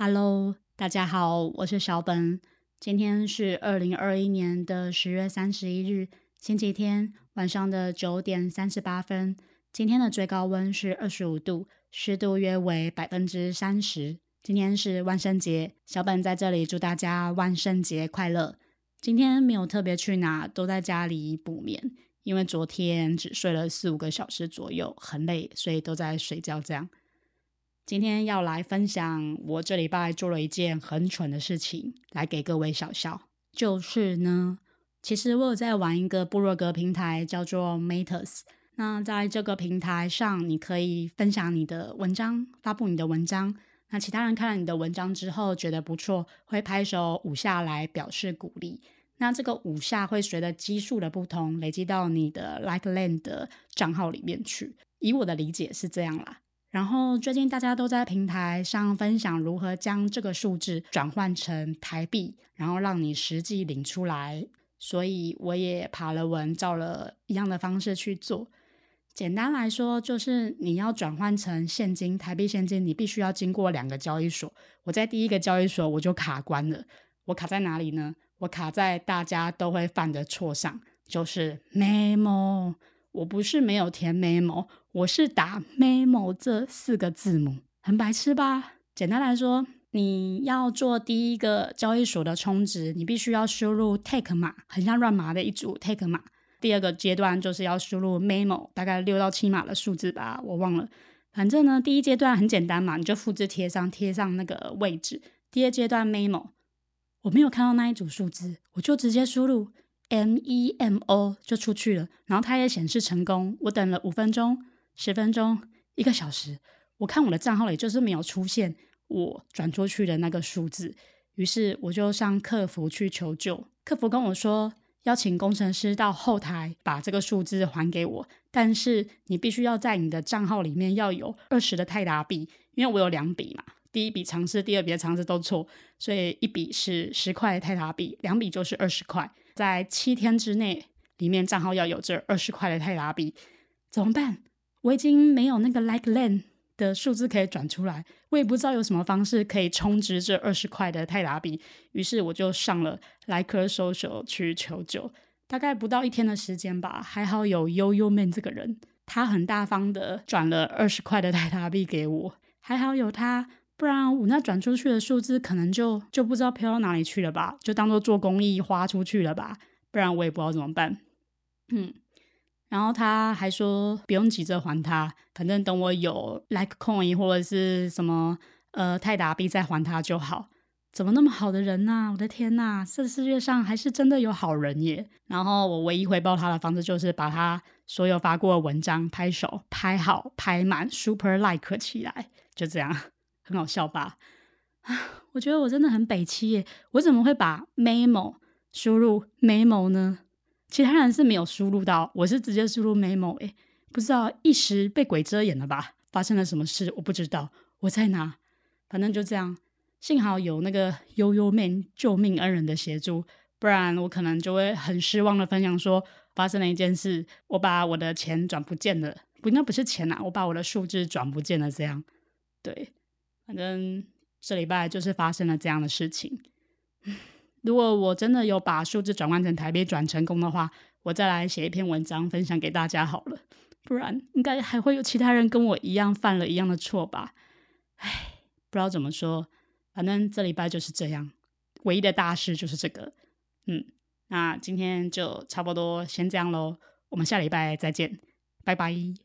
Hello，大家好，我是小本。今天是二零二一年的十月三十一日，星期天晚上的九点三十八分。今天的最高温是二十五度，湿度约为百分之三十。今天是万圣节，小本在这里祝大家万圣节快乐。今天没有特别去哪，都在家里补眠，因为昨天只睡了四五个小时左右，很累，所以都在睡觉这样。今天要来分享我这礼拜做了一件很蠢的事情，来给各位小笑。就是呢，其实我有在玩一个部落格平台，叫做 Matters。那在这个平台上，你可以分享你的文章，发布你的文章。那其他人看了你的文章之后觉得不错，会拍手五下来表示鼓励。那这个五下会随着基数的不同，累积到你的 Like Land 的账号里面去。以我的理解是这样啦。然后最近大家都在平台上分享如何将这个数字转换成台币，然后让你实际领出来。所以我也爬了文，照了一样的方式去做。简单来说，就是你要转换成现金，台币现金，你必须要经过两个交易所。我在第一个交易所我就卡关了。我卡在哪里呢？我卡在大家都会犯的错上，就是 memo。我不是没有填 memo，我是打 memo 这四个字母，很白痴吧？简单来说，你要做第一个交易所的充值，你必须要输入 take 码，很像乱码的一组 take 码。第二个阶段就是要输入 memo，大概六到七码的数字吧，我忘了。反正呢，第一阶段很简单嘛，你就复制贴上，贴上那个位置。第二阶段 memo，我没有看到那一组数字，我就直接输入。M E M O 就出去了，然后它也显示成功。我等了五分钟、十分钟、一个小时，我看我的账号里就是没有出现我转出去的那个数字。于是我就向客服去求救，客服跟我说，邀请工程师到后台把这个数字还给我，但是你必须要在你的账号里面要有二十的泰达币，因为我有两笔嘛，第一笔尝试，第二笔的尝试都错，所以一笔是十块泰达币，两笔就是二十块。在七天之内，里面账号要有这二十块的泰达币，怎么办？我已经没有那个 Like Land 的数字可以转出来，我也不知道有什么方式可以充值这二十块的泰达币。于是我就上了 Like Social 去求救。大概不到一天的时间吧，还好有悠悠 man 这个人，他很大方的转了二十块的泰达币给我，还好有他。不然我那转出去的数字可能就就不知道飘到哪里去了吧，就当做做公益花出去了吧。不然我也不知道怎么办。嗯，然后他还说不用急着还他，反正等我有 Like Coin 或者是什么呃泰达币再还他就好。怎么那么好的人呐？我的天呐，这世界上还是真的有好人耶。然后我唯一回报他的方式就是把他所有发过的文章拍手拍好拍满 Super Like 起来，就这样。很好笑吧？啊，我觉得我真的很北七耶！我怎么会把 memo 输入 memo 呢？其他人是没有输入到，我是直接输入 memo 哎，不知道一时被鬼遮眼了吧？发生了什么事？我不知道，我在哪？反正就这样，幸好有那个悠悠 man 救命恩人的协助，不然我可能就会很失望的分享说发生了一件事，我把我的钱转不见了，不应该不是钱呐，我把我的数字转不见了，这样对。反正这礼拜就是发生了这样的事情。如果我真的有把数字转换成台币转成功的话，我再来写一篇文章分享给大家好了。不然应该还会有其他人跟我一样犯了一样的错吧？唉，不知道怎么说。反正这礼拜就是这样，唯一的大事就是这个。嗯，那今天就差不多先这样喽。我们下礼拜再见，拜拜。